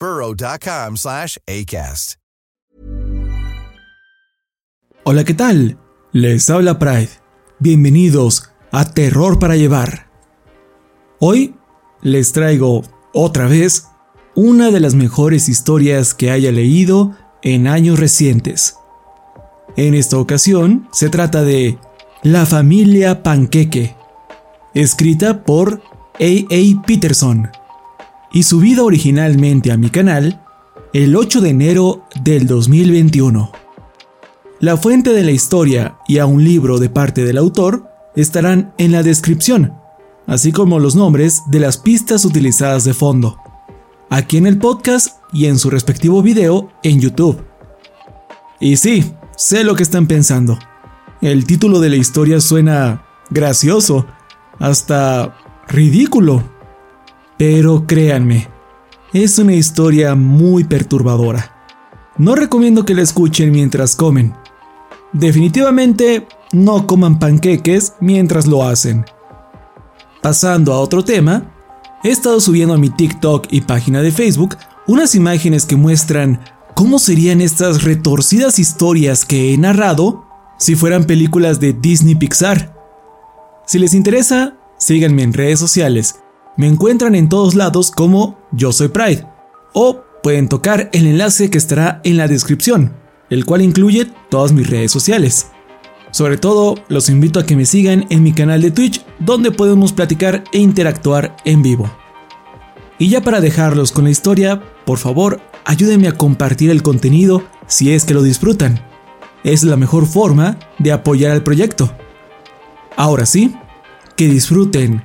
burrow.com slash ACAST. Hola, ¿qué tal? Les habla Pride. Bienvenidos a Terror para Llevar. Hoy les traigo otra vez una de las mejores historias que haya leído en años recientes. En esta ocasión se trata de La familia Panqueque, escrita por A.A. Peterson y subida originalmente a mi canal el 8 de enero del 2021. La fuente de la historia y a un libro de parte del autor estarán en la descripción, así como los nombres de las pistas utilizadas de fondo, aquí en el podcast y en su respectivo video en YouTube. Y sí, sé lo que están pensando. El título de la historia suena gracioso, hasta ridículo. Pero créanme, es una historia muy perturbadora. No recomiendo que la escuchen mientras comen. Definitivamente no coman panqueques mientras lo hacen. Pasando a otro tema, he estado subiendo a mi TikTok y página de Facebook unas imágenes que muestran cómo serían estas retorcidas historias que he narrado si fueran películas de Disney Pixar. Si les interesa, síganme en redes sociales. Me encuentran en todos lados como Yo Soy Pride. O pueden tocar el enlace que estará en la descripción, el cual incluye todas mis redes sociales. Sobre todo, los invito a que me sigan en mi canal de Twitch, donde podemos platicar e interactuar en vivo. Y ya para dejarlos con la historia, por favor, ayúdenme a compartir el contenido si es que lo disfrutan. Es la mejor forma de apoyar al proyecto. Ahora sí, que disfruten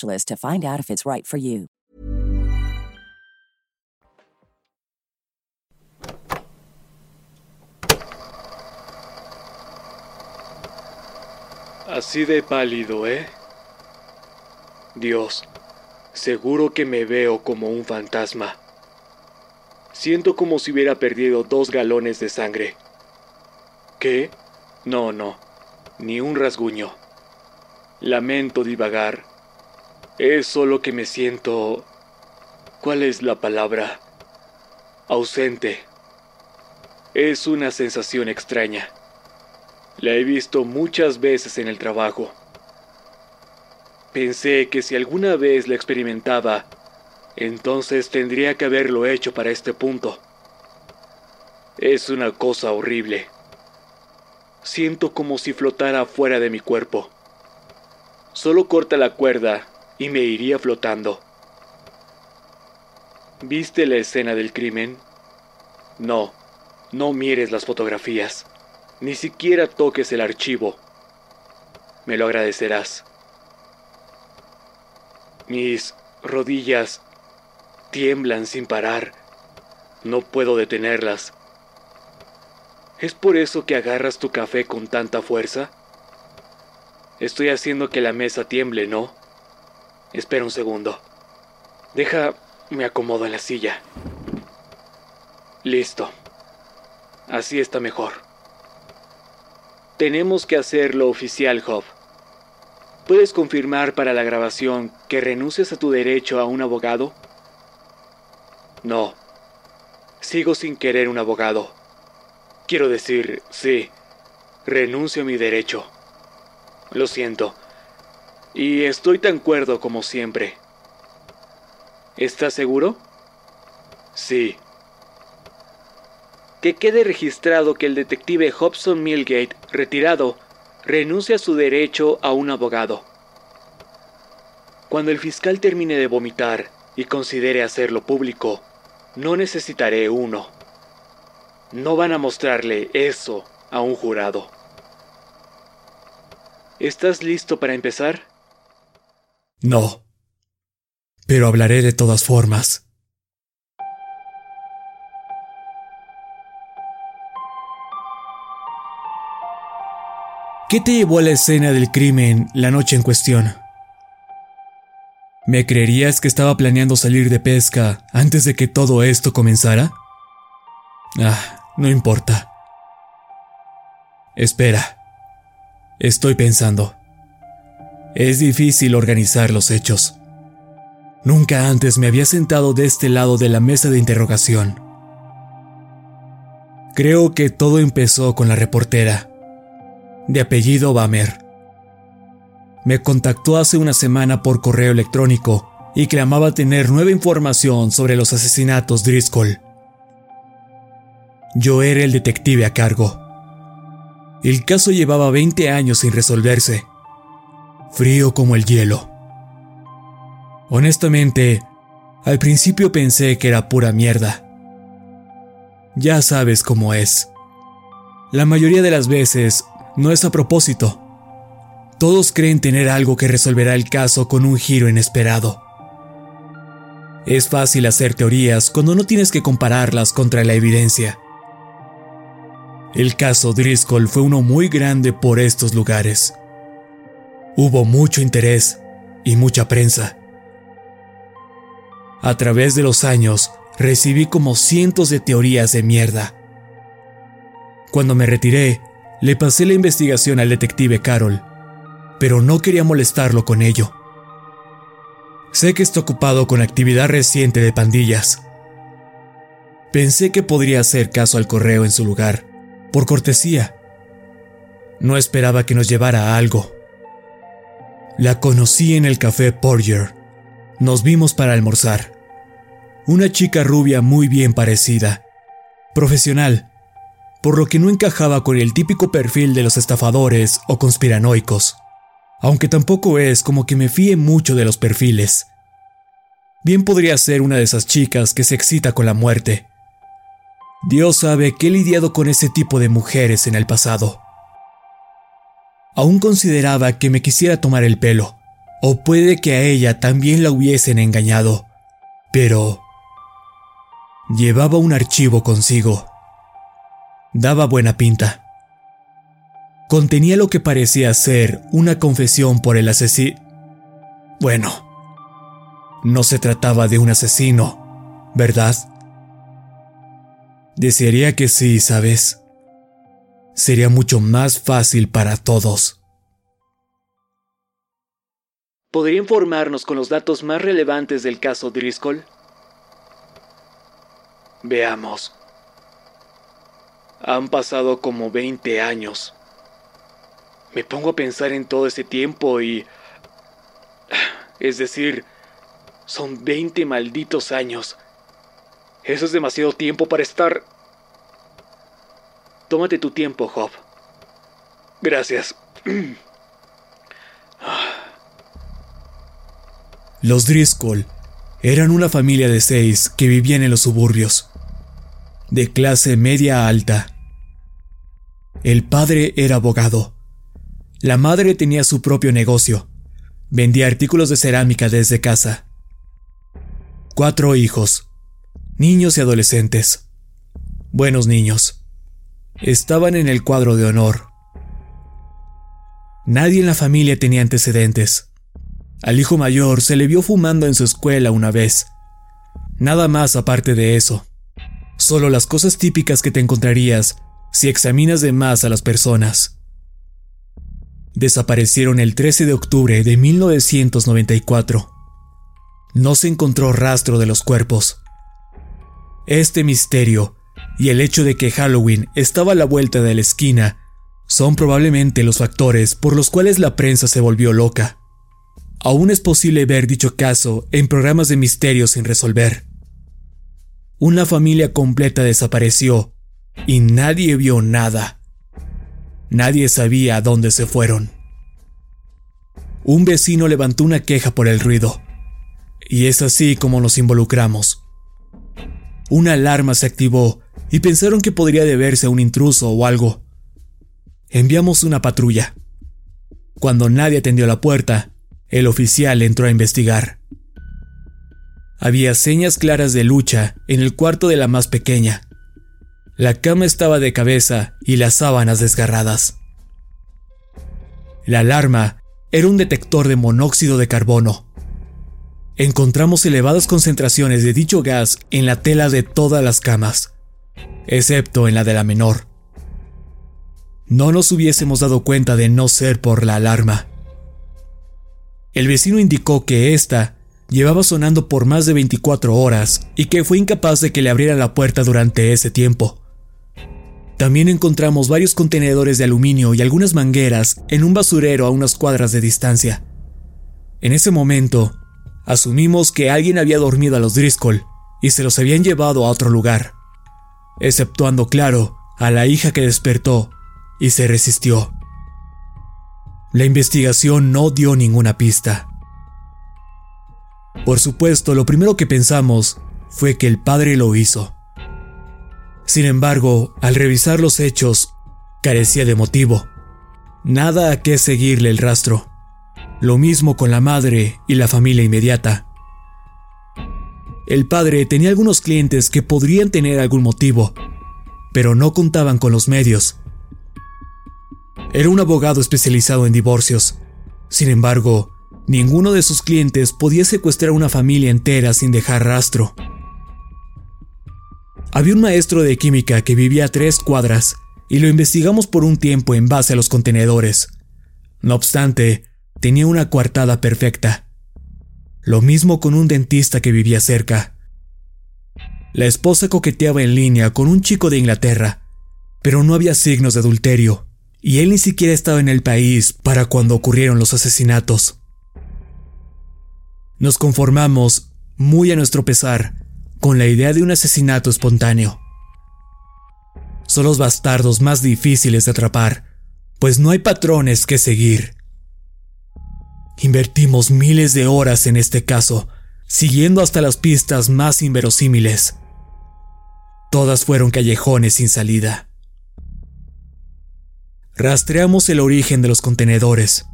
to find out if it's right for you. Así de pálido, ¿eh? Dios, seguro que me veo como un fantasma. Siento como si hubiera perdido dos galones de sangre. ¿Qué? No, no, ni un rasguño. Lamento divagar. Es solo que me siento... ¿Cuál es la palabra? Ausente. Es una sensación extraña. La he visto muchas veces en el trabajo. Pensé que si alguna vez la experimentaba, entonces tendría que haberlo hecho para este punto. Es una cosa horrible. Siento como si flotara fuera de mi cuerpo. Solo corta la cuerda y me iría flotando. ¿Viste la escena del crimen? No, no mires las fotografías. Ni siquiera toques el archivo. Me lo agradecerás. Mis rodillas tiemblan sin parar. No puedo detenerlas. ¿Es por eso que agarras tu café con tanta fuerza? Estoy haciendo que la mesa tiemble, ¿no? Espera un segundo. Deja, me acomodo en la silla. Listo. Así está mejor. Tenemos que hacerlo oficial, Job. ¿Puedes confirmar para la grabación que renuncias a tu derecho a un abogado? No. Sigo sin querer un abogado. Quiero decir, sí, renuncio a mi derecho. Lo siento. Y estoy tan cuerdo como siempre. ¿Estás seguro? Sí. Que quede registrado que el detective Hobson Millgate, retirado, renuncia a su derecho a un abogado. Cuando el fiscal termine de vomitar y considere hacerlo público, no necesitaré uno. No van a mostrarle eso a un jurado. ¿Estás listo para empezar? No. Pero hablaré de todas formas. ¿Qué te llevó a la escena del crimen la noche en cuestión? ¿Me creerías que estaba planeando salir de pesca antes de que todo esto comenzara? Ah, no importa. Espera. Estoy pensando. Es difícil organizar los hechos. Nunca antes me había sentado de este lado de la mesa de interrogación. Creo que todo empezó con la reportera, de apellido Bamer. Me contactó hace una semana por correo electrónico y clamaba tener nueva información sobre los asesinatos Driscoll. Yo era el detective a cargo. El caso llevaba 20 años sin resolverse, frío como el hielo. Honestamente, al principio pensé que era pura mierda. Ya sabes cómo es. La mayoría de las veces no es a propósito. Todos creen tener algo que resolverá el caso con un giro inesperado. Es fácil hacer teorías cuando no tienes que compararlas contra la evidencia. El caso Driscoll fue uno muy grande por estos lugares. Hubo mucho interés y mucha prensa. A través de los años recibí como cientos de teorías de mierda. Cuando me retiré, le pasé la investigación al detective Carol, pero no quería molestarlo con ello. Sé que está ocupado con actividad reciente de pandillas. Pensé que podría hacer caso al correo en su lugar, por cortesía. No esperaba que nos llevara a algo. La conocí en el café Porger. Nos vimos para almorzar. Una chica rubia muy bien parecida. Profesional, por lo que no encajaba con el típico perfil de los estafadores o conspiranoicos. Aunque tampoco es como que me fíe mucho de los perfiles. Bien podría ser una de esas chicas que se excita con la muerte. Dios sabe que he lidiado con ese tipo de mujeres en el pasado. Aún consideraba que me quisiera tomar el pelo, o puede que a ella también la hubiesen engañado, pero llevaba un archivo consigo. Daba buena pinta. Contenía lo que parecía ser una confesión por el asesino. Bueno, no se trataba de un asesino, ¿verdad? Desearía que sí, ¿sabes? Sería mucho más fácil para todos. ¿Podría informarnos con los datos más relevantes del caso Driscoll? Veamos. Han pasado como 20 años. Me pongo a pensar en todo ese tiempo y... Es decir, son 20 malditos años. Eso es demasiado tiempo para estar... Tómate tu tiempo, Job. Gracias. Los Driscoll eran una familia de seis que vivían en los suburbios, de clase media alta. El padre era abogado. La madre tenía su propio negocio. Vendía artículos de cerámica desde casa. Cuatro hijos, niños y adolescentes. Buenos niños. Estaban en el cuadro de honor. Nadie en la familia tenía antecedentes. Al hijo mayor se le vio fumando en su escuela una vez. Nada más aparte de eso. Solo las cosas típicas que te encontrarías si examinas de más a las personas. Desaparecieron el 13 de octubre de 1994 no se encontró rastro de los cuerpos. Este misterio y el hecho de que Halloween estaba a la vuelta de la esquina son probablemente los factores por los cuales la prensa se volvió loca. Aún es posible ver dicho caso en programas de misterio sin resolver. Una familia completa desapareció y nadie vio nada. Nadie sabía a dónde se fueron. Un vecino levantó una queja por el ruido y es así como nos involucramos. Una alarma se activó y pensaron que podría deberse a un intruso o algo. Enviamos una patrulla. Cuando nadie atendió la puerta, el oficial entró a investigar. Había señas claras de lucha en el cuarto de la más pequeña. La cama estaba de cabeza y las sábanas desgarradas. La alarma era un detector de monóxido de carbono encontramos elevadas concentraciones de dicho gas en la tela de todas las camas, excepto en la de la menor. No nos hubiésemos dado cuenta de no ser por la alarma. El vecino indicó que ésta llevaba sonando por más de 24 horas y que fue incapaz de que le abriera la puerta durante ese tiempo. También encontramos varios contenedores de aluminio y algunas mangueras en un basurero a unas cuadras de distancia. En ese momento, Asumimos que alguien había dormido a los Driscoll y se los habían llevado a otro lugar, exceptuando, claro, a la hija que despertó y se resistió. La investigación no dio ninguna pista. Por supuesto, lo primero que pensamos fue que el padre lo hizo. Sin embargo, al revisar los hechos, carecía de motivo. Nada a qué seguirle el rastro. Lo mismo con la madre y la familia inmediata. El padre tenía algunos clientes que podrían tener algún motivo, pero no contaban con los medios. Era un abogado especializado en divorcios. Sin embargo, ninguno de sus clientes podía secuestrar una familia entera sin dejar rastro. Había un maestro de química que vivía a tres cuadras y lo investigamos por un tiempo en base a los contenedores. No obstante, tenía una coartada perfecta. Lo mismo con un dentista que vivía cerca. La esposa coqueteaba en línea con un chico de Inglaterra, pero no había signos de adulterio, y él ni siquiera estaba en el país para cuando ocurrieron los asesinatos. Nos conformamos, muy a nuestro pesar, con la idea de un asesinato espontáneo. Son los bastardos más difíciles de atrapar, pues no hay patrones que seguir. Invertimos miles de horas en este caso, siguiendo hasta las pistas más inverosímiles. Todas fueron callejones sin salida. Rastreamos el origen de los contenedores.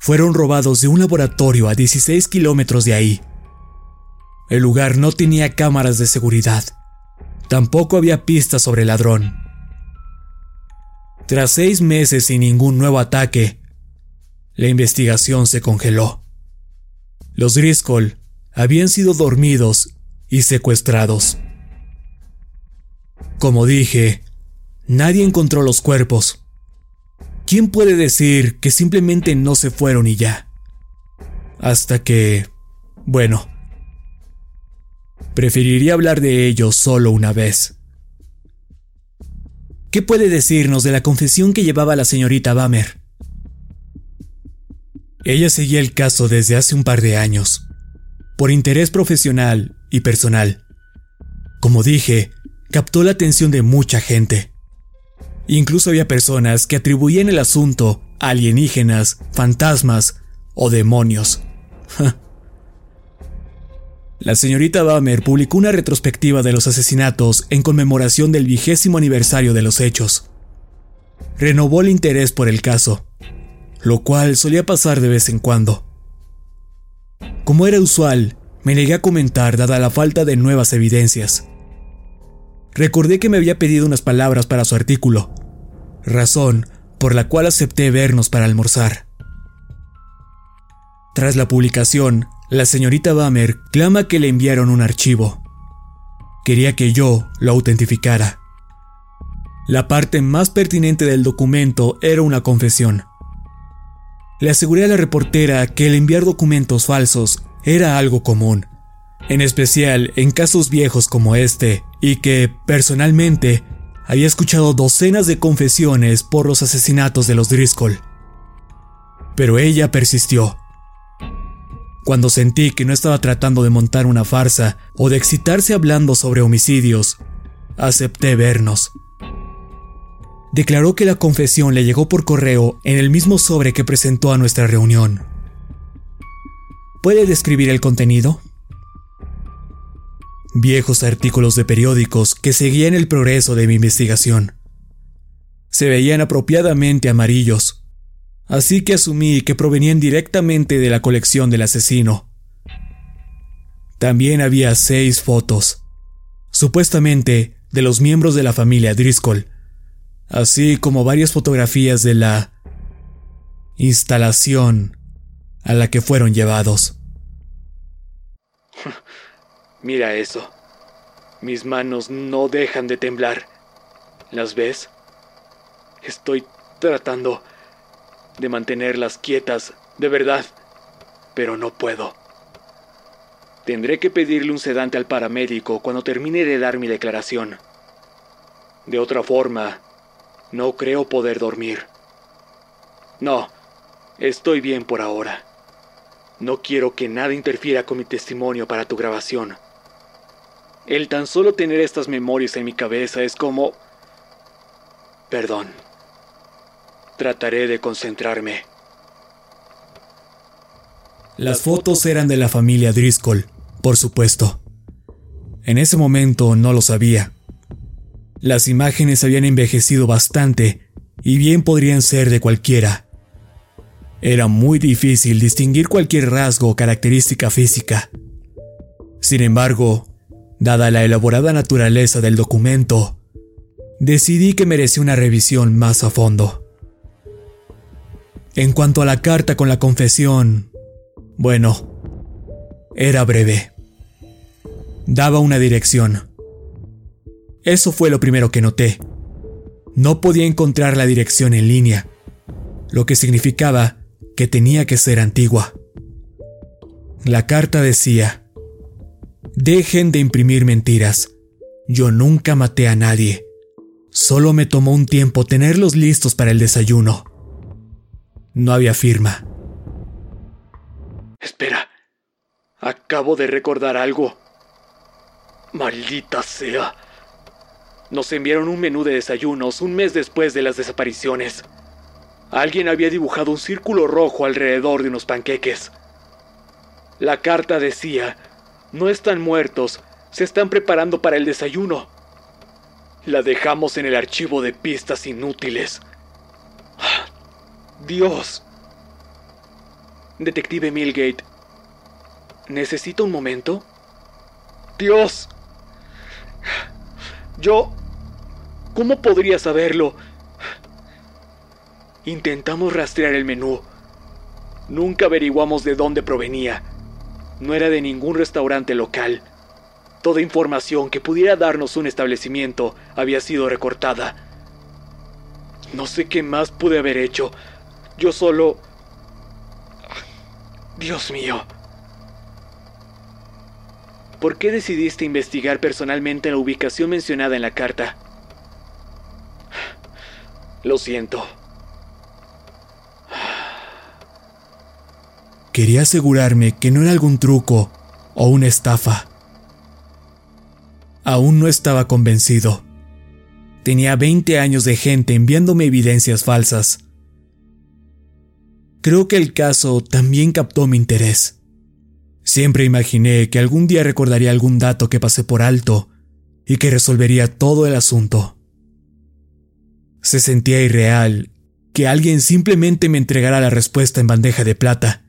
Fueron robados de un laboratorio a 16 kilómetros de ahí. El lugar no tenía cámaras de seguridad. Tampoco había pistas sobre el ladrón. Tras seis meses sin ningún nuevo ataque, la investigación se congeló. Los Driscoll habían sido dormidos y secuestrados. Como dije, nadie encontró los cuerpos. ¿Quién puede decir que simplemente no se fueron y ya? Hasta que... Bueno, preferiría hablar de ellos solo una vez. ¿Qué puede decirnos de la confesión que llevaba la señorita Bamer? Ella seguía el caso desde hace un par de años, por interés profesional y personal. Como dije, captó la atención de mucha gente. Incluso había personas que atribuían el asunto a alienígenas, fantasmas o demonios. La señorita Bamer publicó una retrospectiva de los asesinatos en conmemoración del vigésimo aniversario de los hechos. Renovó el interés por el caso lo cual solía pasar de vez en cuando. Como era usual, me negué a comentar dada la falta de nuevas evidencias. Recordé que me había pedido unas palabras para su artículo, razón por la cual acepté vernos para almorzar. Tras la publicación, la señorita Bamer clama que le enviaron un archivo. Quería que yo lo autentificara. La parte más pertinente del documento era una confesión. Le aseguré a la reportera que el enviar documentos falsos era algo común, en especial en casos viejos como este, y que, personalmente, había escuchado docenas de confesiones por los asesinatos de los Driscoll. Pero ella persistió. Cuando sentí que no estaba tratando de montar una farsa o de excitarse hablando sobre homicidios, acepté vernos declaró que la confesión le llegó por correo en el mismo sobre que presentó a nuestra reunión. ¿Puede describir el contenido? Viejos artículos de periódicos que seguían el progreso de mi investigación. Se veían apropiadamente amarillos, así que asumí que provenían directamente de la colección del asesino. También había seis fotos, supuestamente de los miembros de la familia Driscoll, así como varias fotografías de la instalación a la que fueron llevados. Mira eso. Mis manos no dejan de temblar. ¿Las ves? Estoy tratando de mantenerlas quietas, de verdad, pero no puedo. Tendré que pedirle un sedante al paramédico cuando termine de dar mi declaración. De otra forma, no creo poder dormir. No, estoy bien por ahora. No quiero que nada interfiera con mi testimonio para tu grabación. El tan solo tener estas memorias en mi cabeza es como... Perdón. Trataré de concentrarme. Las fotos eran de la familia Driscoll, por supuesto. En ese momento no lo sabía. Las imágenes habían envejecido bastante y bien podrían ser de cualquiera. Era muy difícil distinguir cualquier rasgo o característica física. Sin embargo, dada la elaborada naturaleza del documento, decidí que merecía una revisión más a fondo. En cuanto a la carta con la confesión, bueno, era breve. Daba una dirección eso fue lo primero que noté. No podía encontrar la dirección en línea, lo que significaba que tenía que ser antigua. La carta decía, Dejen de imprimir mentiras. Yo nunca maté a nadie. Solo me tomó un tiempo tenerlos listos para el desayuno. No había firma. Espera. Acabo de recordar algo. Maldita sea. Nos enviaron un menú de desayunos un mes después de las desapariciones. Alguien había dibujado un círculo rojo alrededor de unos panqueques. La carta decía, no están muertos, se están preparando para el desayuno. La dejamos en el archivo de pistas inútiles. Dios. Detective Milgate. ¿Necesita un momento? Dios. Yo... ¿Cómo podría saberlo? Intentamos rastrear el menú. Nunca averiguamos de dónde provenía. No era de ningún restaurante local. Toda información que pudiera darnos un establecimiento había sido recortada. No sé qué más pude haber hecho. Yo solo... Dios mío. ¿Por qué decidiste investigar personalmente la ubicación mencionada en la carta? Lo siento. Quería asegurarme que no era algún truco o una estafa. Aún no estaba convencido. Tenía 20 años de gente enviándome evidencias falsas. Creo que el caso también captó mi interés. Siempre imaginé que algún día recordaría algún dato que pasé por alto y que resolvería todo el asunto. Se sentía irreal que alguien simplemente me entregara la respuesta en bandeja de plata.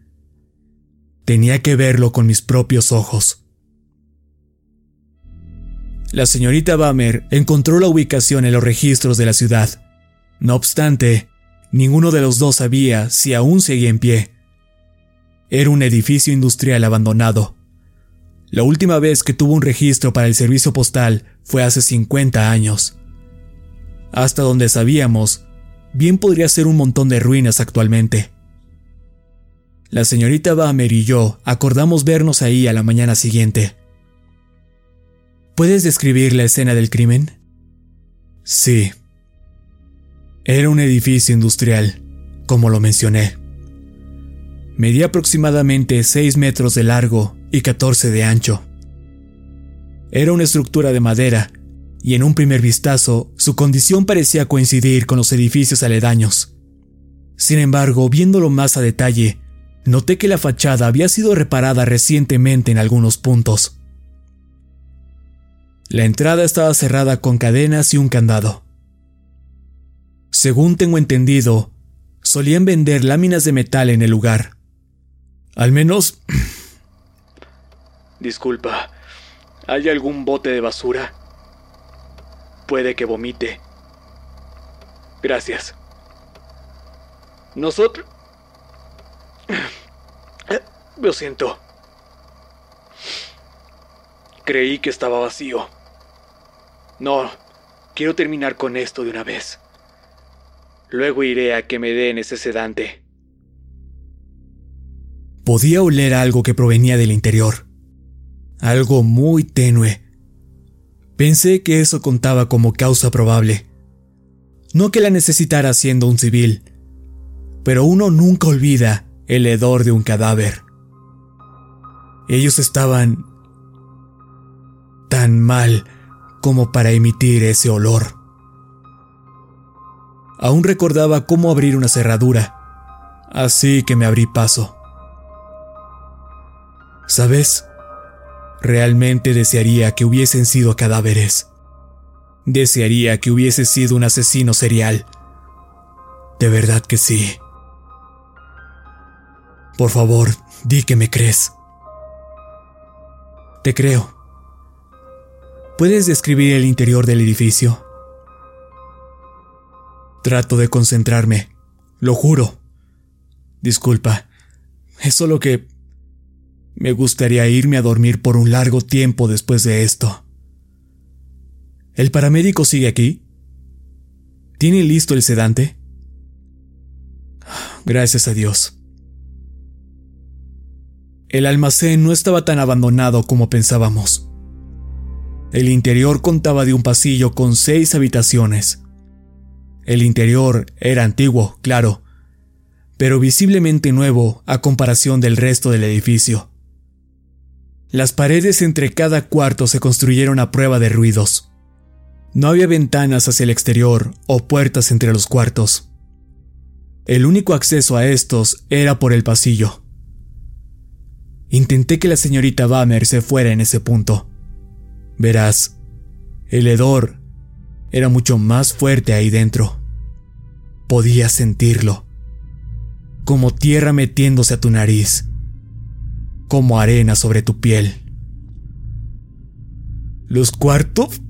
Tenía que verlo con mis propios ojos. La señorita Bamer encontró la ubicación en los registros de la ciudad. No obstante, ninguno de los dos sabía si aún seguía en pie. Era un edificio industrial abandonado. La última vez que tuvo un registro para el servicio postal fue hace 50 años. Hasta donde sabíamos, bien podría ser un montón de ruinas actualmente. La señorita Bamer y yo acordamos vernos ahí a la mañana siguiente. ¿Puedes describir la escena del crimen? Sí. Era un edificio industrial, como lo mencioné. Medía aproximadamente 6 metros de largo y 14 de ancho. Era una estructura de madera, y en un primer vistazo su condición parecía coincidir con los edificios aledaños. Sin embargo, viéndolo más a detalle, noté que la fachada había sido reparada recientemente en algunos puntos. La entrada estaba cerrada con cadenas y un candado. Según tengo entendido, solían vender láminas de metal en el lugar. Al menos... Disculpa, ¿hay algún bote de basura? Puede que vomite. Gracias. Nosotros... Lo siento. Creí que estaba vacío. No, quiero terminar con esto de una vez. Luego iré a que me den ese sedante. Podía oler algo que provenía del interior. Algo muy tenue. Pensé que eso contaba como causa probable. No que la necesitara siendo un civil, pero uno nunca olvida el hedor de un cadáver. Ellos estaban tan mal como para emitir ese olor. Aún recordaba cómo abrir una cerradura, así que me abrí paso. ¿Sabes? Realmente desearía que hubiesen sido cadáveres. Desearía que hubiese sido un asesino serial. De verdad que sí. Por favor, di que me crees. Te creo. ¿Puedes describir el interior del edificio? Trato de concentrarme, lo juro. Disculpa, es solo que me gustaría irme a dormir por un largo tiempo después de esto. ¿El paramédico sigue aquí? ¿Tiene listo el sedante? Gracias a Dios. El almacén no estaba tan abandonado como pensábamos. El interior contaba de un pasillo con seis habitaciones. El interior era antiguo, claro, pero visiblemente nuevo a comparación del resto del edificio. Las paredes entre cada cuarto se construyeron a prueba de ruidos. No había ventanas hacia el exterior o puertas entre los cuartos. El único acceso a estos era por el pasillo. Intenté que la señorita Bamer se fuera en ese punto. Verás, el hedor era mucho más fuerte ahí dentro. Podía sentirlo. Como tierra metiéndose a tu nariz. Como arena sobre tu piel. Los cuartos...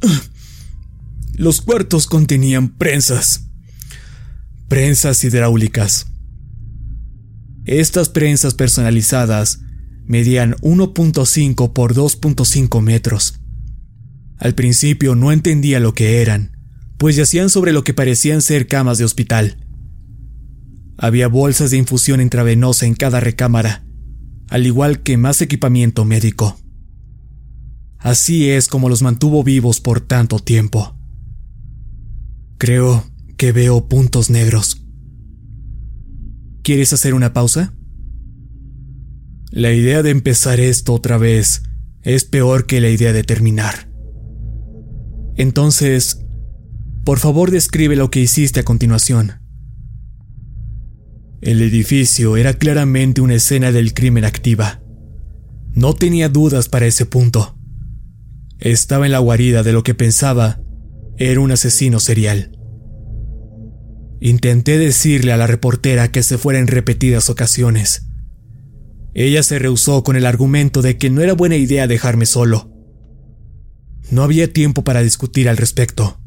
Los cuartos contenían prensas. Prensas hidráulicas. Estas prensas personalizadas medían 1.5 por 2.5 metros. Al principio no entendía lo que eran, pues yacían sobre lo que parecían ser camas de hospital. Había bolsas de infusión intravenosa en cada recámara, al igual que más equipamiento médico. Así es como los mantuvo vivos por tanto tiempo. Creo que veo puntos negros. ¿Quieres hacer una pausa? La idea de empezar esto otra vez es peor que la idea de terminar. Entonces, por favor describe lo que hiciste a continuación. El edificio era claramente una escena del crimen activa. No tenía dudas para ese punto. Estaba en la guarida de lo que pensaba era un asesino serial. Intenté decirle a la reportera que se fuera en repetidas ocasiones. Ella se rehusó con el argumento de que no era buena idea dejarme solo. No había tiempo para discutir al respecto.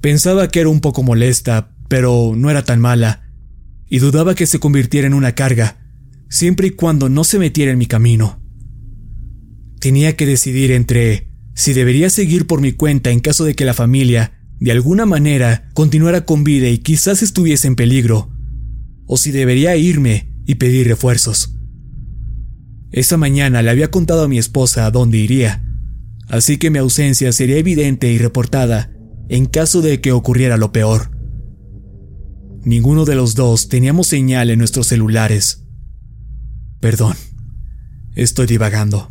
Pensaba que era un poco molesta, pero no era tan mala, y dudaba que se convirtiera en una carga, siempre y cuando no se metiera en mi camino. Tenía que decidir entre si debería seguir por mi cuenta en caso de que la familia, de alguna manera, continuara con vida y quizás estuviese en peligro, o si debería irme y pedir refuerzos. Esa mañana le había contado a mi esposa a dónde iría, así que mi ausencia sería evidente y reportada en caso de que ocurriera lo peor. Ninguno de los dos teníamos señal en nuestros celulares. Perdón, estoy divagando.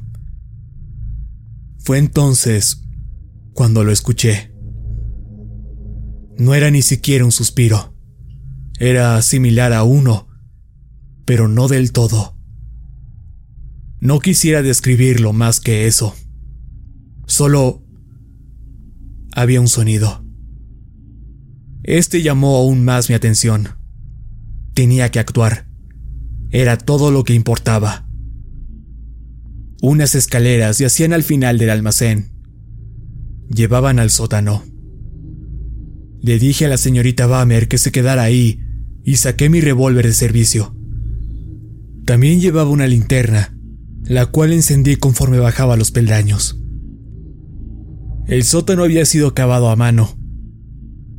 Fue entonces cuando lo escuché. No era ni siquiera un suspiro. Era similar a uno, pero no del todo. No quisiera describirlo más que eso. Solo había un sonido. Este llamó aún más mi atención. Tenía que actuar. Era todo lo que importaba. Unas escaleras yacían al final del almacén. Llevaban al sótano. Le dije a la señorita Bamer que se quedara ahí y saqué mi revólver de servicio. También llevaba una linterna, la cual encendí conforme bajaba los peldaños. El sótano había sido cavado a mano.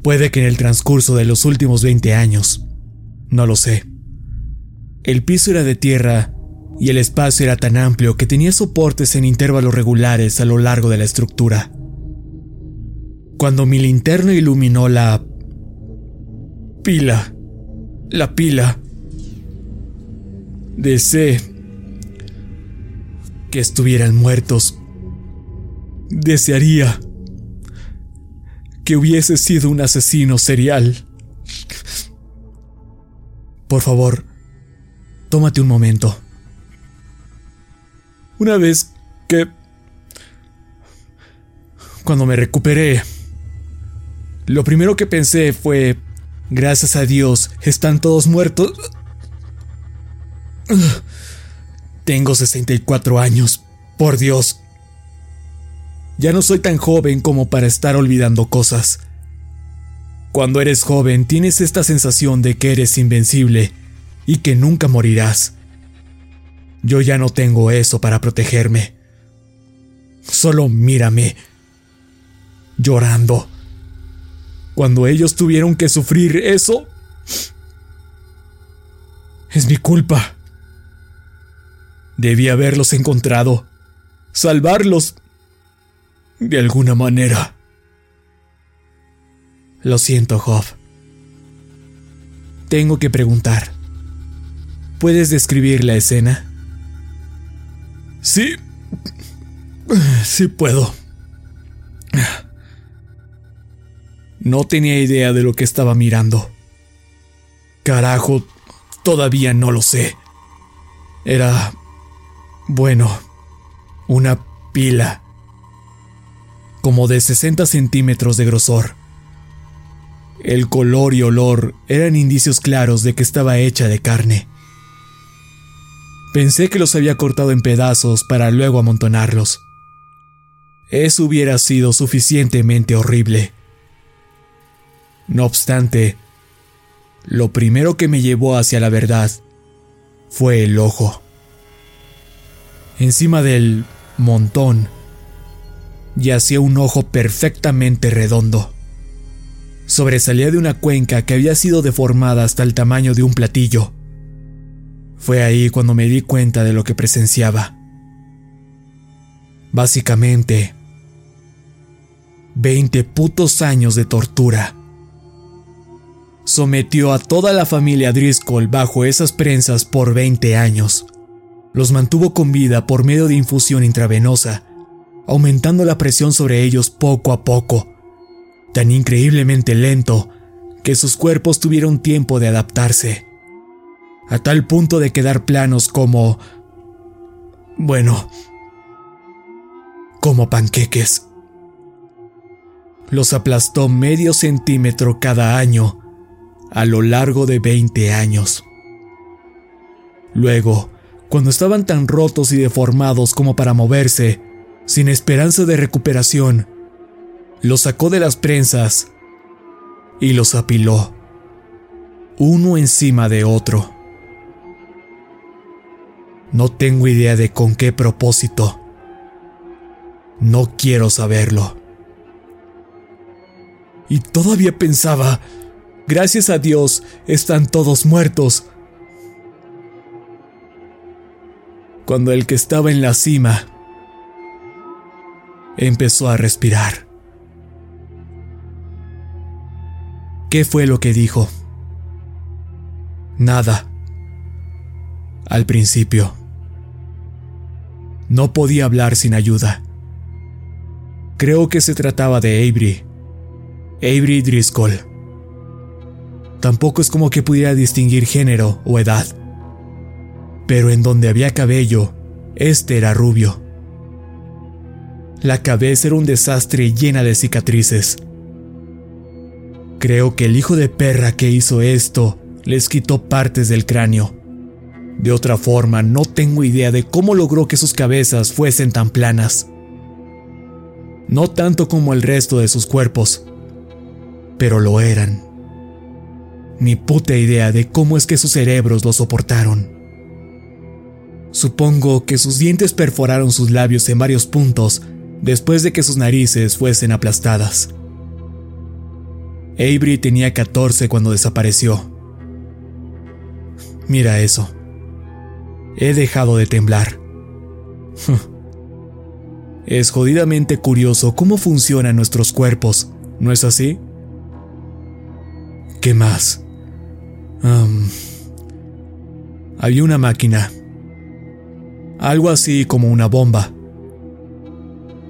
Puede que en el transcurso de los últimos 20 años. No lo sé. El piso era de tierra y el espacio era tan amplio que tenía soportes en intervalos regulares a lo largo de la estructura. Cuando mi linterna iluminó la... pila. La pila. Deseé que estuvieran muertos Desearía que hubiese sido un asesino serial. Por favor, tómate un momento. Una vez que... Cuando me recuperé, lo primero que pensé fue, gracias a Dios, están todos muertos. Tengo 64 años, por Dios. Ya no soy tan joven como para estar olvidando cosas. Cuando eres joven tienes esta sensación de que eres invencible y que nunca morirás. Yo ya no tengo eso para protegerme. Solo mírame, llorando. Cuando ellos tuvieron que sufrir eso, es mi culpa. Debí haberlos encontrado, salvarlos de alguna manera. Lo siento, Job. Tengo que preguntar. ¿Puedes describir la escena? Sí. Sí puedo. No tenía idea de lo que estaba mirando. Carajo, todavía no lo sé. Era... bueno, una pila. Como de 60 centímetros de grosor. El color y olor eran indicios claros de que estaba hecha de carne. Pensé que los había cortado en pedazos para luego amontonarlos. Eso hubiera sido suficientemente horrible. No obstante, lo primero que me llevó hacia la verdad fue el ojo. Encima del montón yacía un ojo perfectamente redondo. Sobresalía de una cuenca que había sido deformada hasta el tamaño de un platillo. Fue ahí cuando me di cuenta de lo que presenciaba. Básicamente, 20 putos años de tortura. Sometió a toda la familia Driscoll bajo esas prensas por 20 años. Los mantuvo con vida por medio de infusión intravenosa, aumentando la presión sobre ellos poco a poco, tan increíblemente lento que sus cuerpos tuvieron tiempo de adaptarse a tal punto de quedar planos como... bueno, como panqueques. Los aplastó medio centímetro cada año a lo largo de 20 años. Luego, cuando estaban tan rotos y deformados como para moverse, sin esperanza de recuperación, los sacó de las prensas y los apiló, uno encima de otro. No tengo idea de con qué propósito. No quiero saberlo. Y todavía pensaba, gracias a Dios, están todos muertos. Cuando el que estaba en la cima empezó a respirar. ¿Qué fue lo que dijo? Nada. Al principio. No podía hablar sin ayuda. Creo que se trataba de Avery. Avery Driscoll. Tampoco es como que pudiera distinguir género o edad. Pero en donde había cabello, este era rubio. La cabeza era un desastre llena de cicatrices. Creo que el hijo de perra que hizo esto les quitó partes del cráneo. De otra forma, no tengo idea de cómo logró que sus cabezas fuesen tan planas. No tanto como el resto de sus cuerpos, pero lo eran. Ni puta idea de cómo es que sus cerebros lo soportaron. Supongo que sus dientes perforaron sus labios en varios puntos después de que sus narices fuesen aplastadas. Avery tenía 14 cuando desapareció. Mira eso. He dejado de temblar. es jodidamente curioso cómo funcionan nuestros cuerpos, ¿no es así? ¿Qué más? había una máquina. Algo así como una bomba.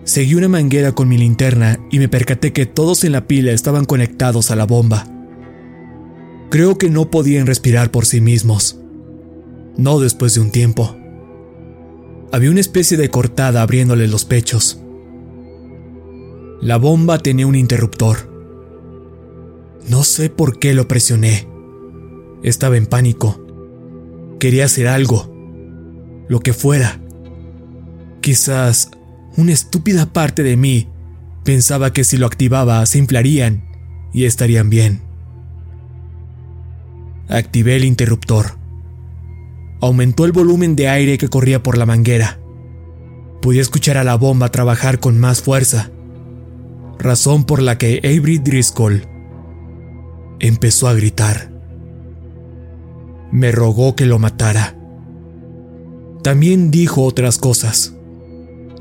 Seguí una manguera con mi linterna y me percaté que todos en la pila estaban conectados a la bomba. Creo que no podían respirar por sí mismos no después de un tiempo. Había una especie de cortada abriéndole los pechos. La bomba tenía un interruptor. No sé por qué lo presioné. Estaba en pánico. Quería hacer algo. Lo que fuera. Quizás una estúpida parte de mí pensaba que si lo activaba se inflarían y estarían bien. Activé el interruptor aumentó el volumen de aire que corría por la manguera. Podía escuchar a la bomba trabajar con más fuerza, razón por la que Avery Driscoll empezó a gritar. Me rogó que lo matara. También dijo otras cosas.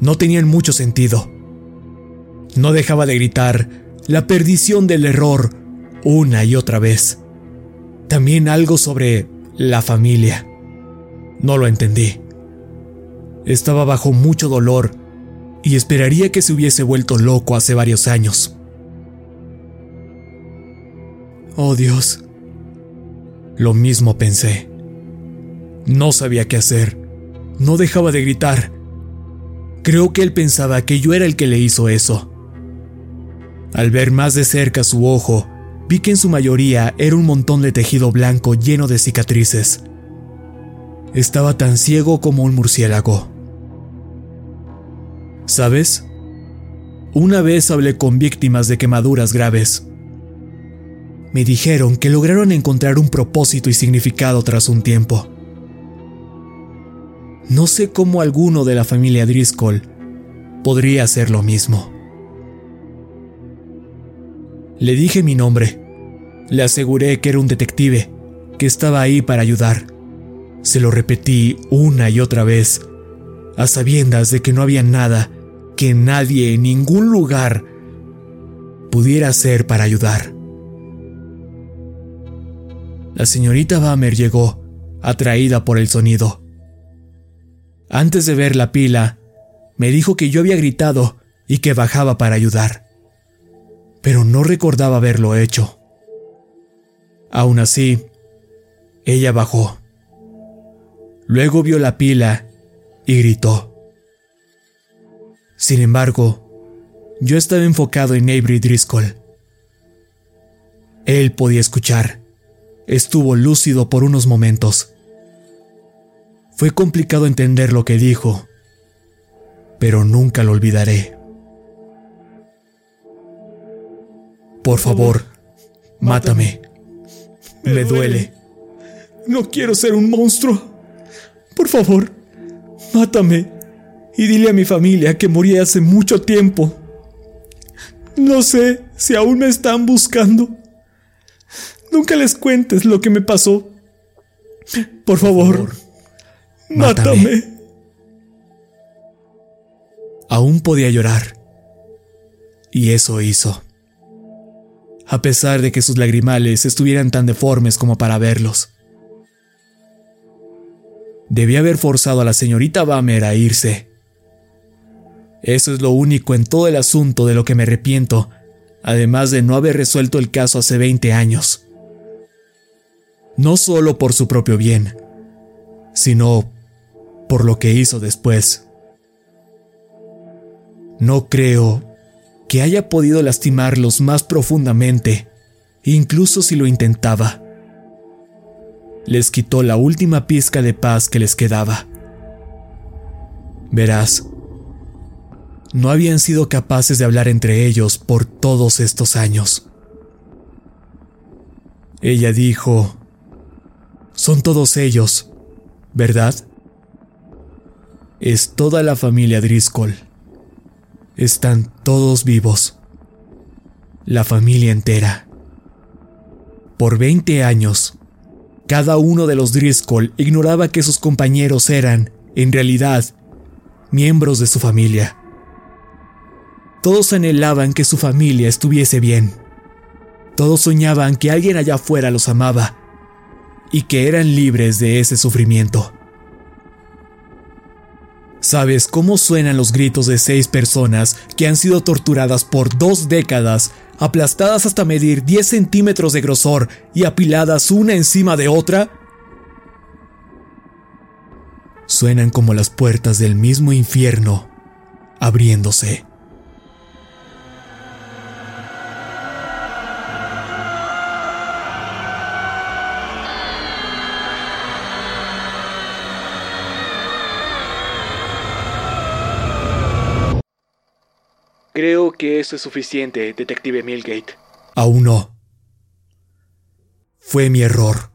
No tenían mucho sentido. No dejaba de gritar la perdición del error una y otra vez. También algo sobre la familia. No lo entendí. Estaba bajo mucho dolor y esperaría que se hubiese vuelto loco hace varios años. Oh Dios. Lo mismo pensé. No sabía qué hacer. No dejaba de gritar. Creo que él pensaba que yo era el que le hizo eso. Al ver más de cerca su ojo, vi que en su mayoría era un montón de tejido blanco lleno de cicatrices. Estaba tan ciego como un murciélago. ¿Sabes? Una vez hablé con víctimas de quemaduras graves. Me dijeron que lograron encontrar un propósito y significado tras un tiempo. No sé cómo alguno de la familia Driscoll podría hacer lo mismo. Le dije mi nombre. Le aseguré que era un detective, que estaba ahí para ayudar. Se lo repetí una y otra vez, a sabiendas de que no había nada que nadie en ningún lugar pudiera hacer para ayudar. La señorita Bamer llegó, atraída por el sonido. Antes de ver la pila, me dijo que yo había gritado y que bajaba para ayudar, pero no recordaba haberlo hecho. Aún así, ella bajó. Luego vio la pila y gritó. Sin embargo, yo estaba enfocado en Avery Driscoll. Él podía escuchar. Estuvo lúcido por unos momentos. Fue complicado entender lo que dijo, pero nunca lo olvidaré. Por favor, mátame. Me duele. No quiero ser un monstruo. Por favor, mátame. Y dile a mi familia que morí hace mucho tiempo. No sé si aún me están buscando. Nunca les cuentes lo que me pasó. Por favor. Mátame. Aún podía llorar. Y eso hizo. A pesar de que sus lagrimales estuvieran tan deformes como para verlos. Debía haber forzado a la señorita Bamer a irse. Eso es lo único en todo el asunto de lo que me arrepiento, además de no haber resuelto el caso hace 20 años. No solo por su propio bien, sino por lo que hizo después. No creo que haya podido lastimarlos más profundamente, incluso si lo intentaba. Les quitó la última pizca de paz que les quedaba. Verás, no habían sido capaces de hablar entre ellos por todos estos años. Ella dijo, son todos ellos, ¿verdad? Es toda la familia Driscoll. Están todos vivos. La familia entera. Por 20 años, cada uno de los Driscoll ignoraba que sus compañeros eran, en realidad, miembros de su familia. Todos anhelaban que su familia estuviese bien. Todos soñaban que alguien allá afuera los amaba y que eran libres de ese sufrimiento. ¿Sabes cómo suenan los gritos de seis personas que han sido torturadas por dos décadas, aplastadas hasta medir 10 centímetros de grosor y apiladas una encima de otra? Suenan como las puertas del mismo infierno abriéndose. Creo que eso es suficiente, detective Milgate. Aún no. Fue mi error.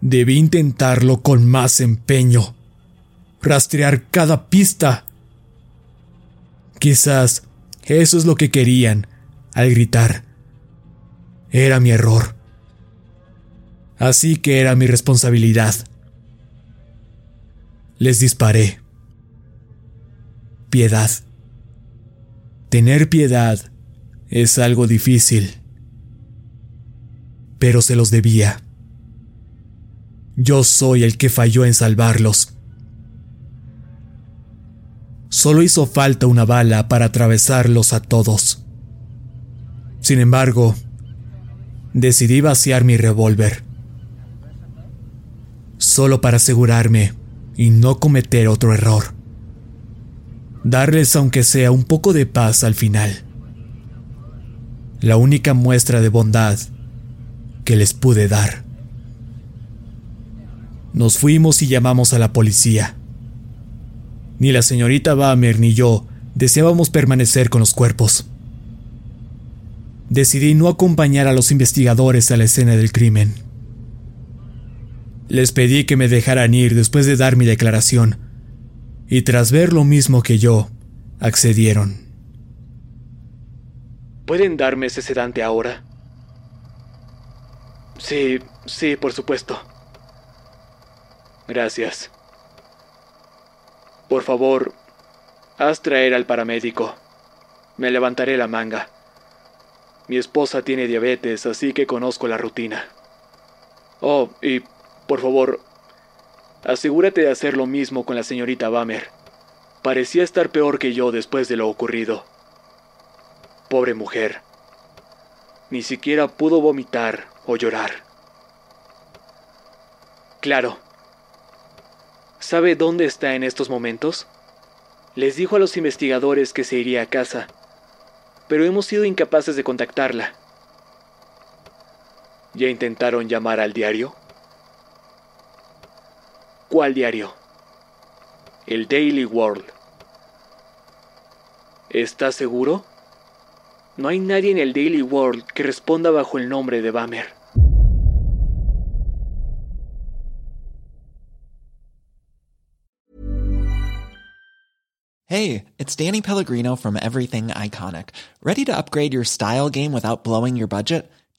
Debí intentarlo con más empeño. Rastrear cada pista. Quizás eso es lo que querían al gritar. Era mi error. Así que era mi responsabilidad. Les disparé. Piedad. Tener piedad es algo difícil, pero se los debía. Yo soy el que falló en salvarlos. Solo hizo falta una bala para atravesarlos a todos. Sin embargo, decidí vaciar mi revólver. Solo para asegurarme y no cometer otro error. Darles aunque sea un poco de paz al final. La única muestra de bondad que les pude dar. Nos fuimos y llamamos a la policía. Ni la señorita Bamer ni yo deseábamos permanecer con los cuerpos. Decidí no acompañar a los investigadores a la escena del crimen. Les pedí que me dejaran ir después de dar mi declaración, y tras ver lo mismo que yo, accedieron. ¿Pueden darme ese sedante ahora? Sí, sí, por supuesto. Gracias. Por favor, haz traer al paramédico. Me levantaré la manga. Mi esposa tiene diabetes, así que conozco la rutina. Oh, y por favor, asegúrate de hacer lo mismo con la señorita Bamer. Parecía estar peor que yo después de lo ocurrido. Pobre mujer. Ni siquiera pudo vomitar o llorar. Claro, ¿Sabe dónde está en estos momentos? Les dijo a los investigadores que se iría a casa, pero hemos sido incapaces de contactarla. ¿Ya intentaron llamar al diario? ¿Cuál diario? El Daily World. ¿Está seguro? No hay nadie en el Daily World que responda bajo el nombre de Bamer. Hey, it's Danny Pellegrino from Everything Iconic. Ready to upgrade your style game without blowing your budget?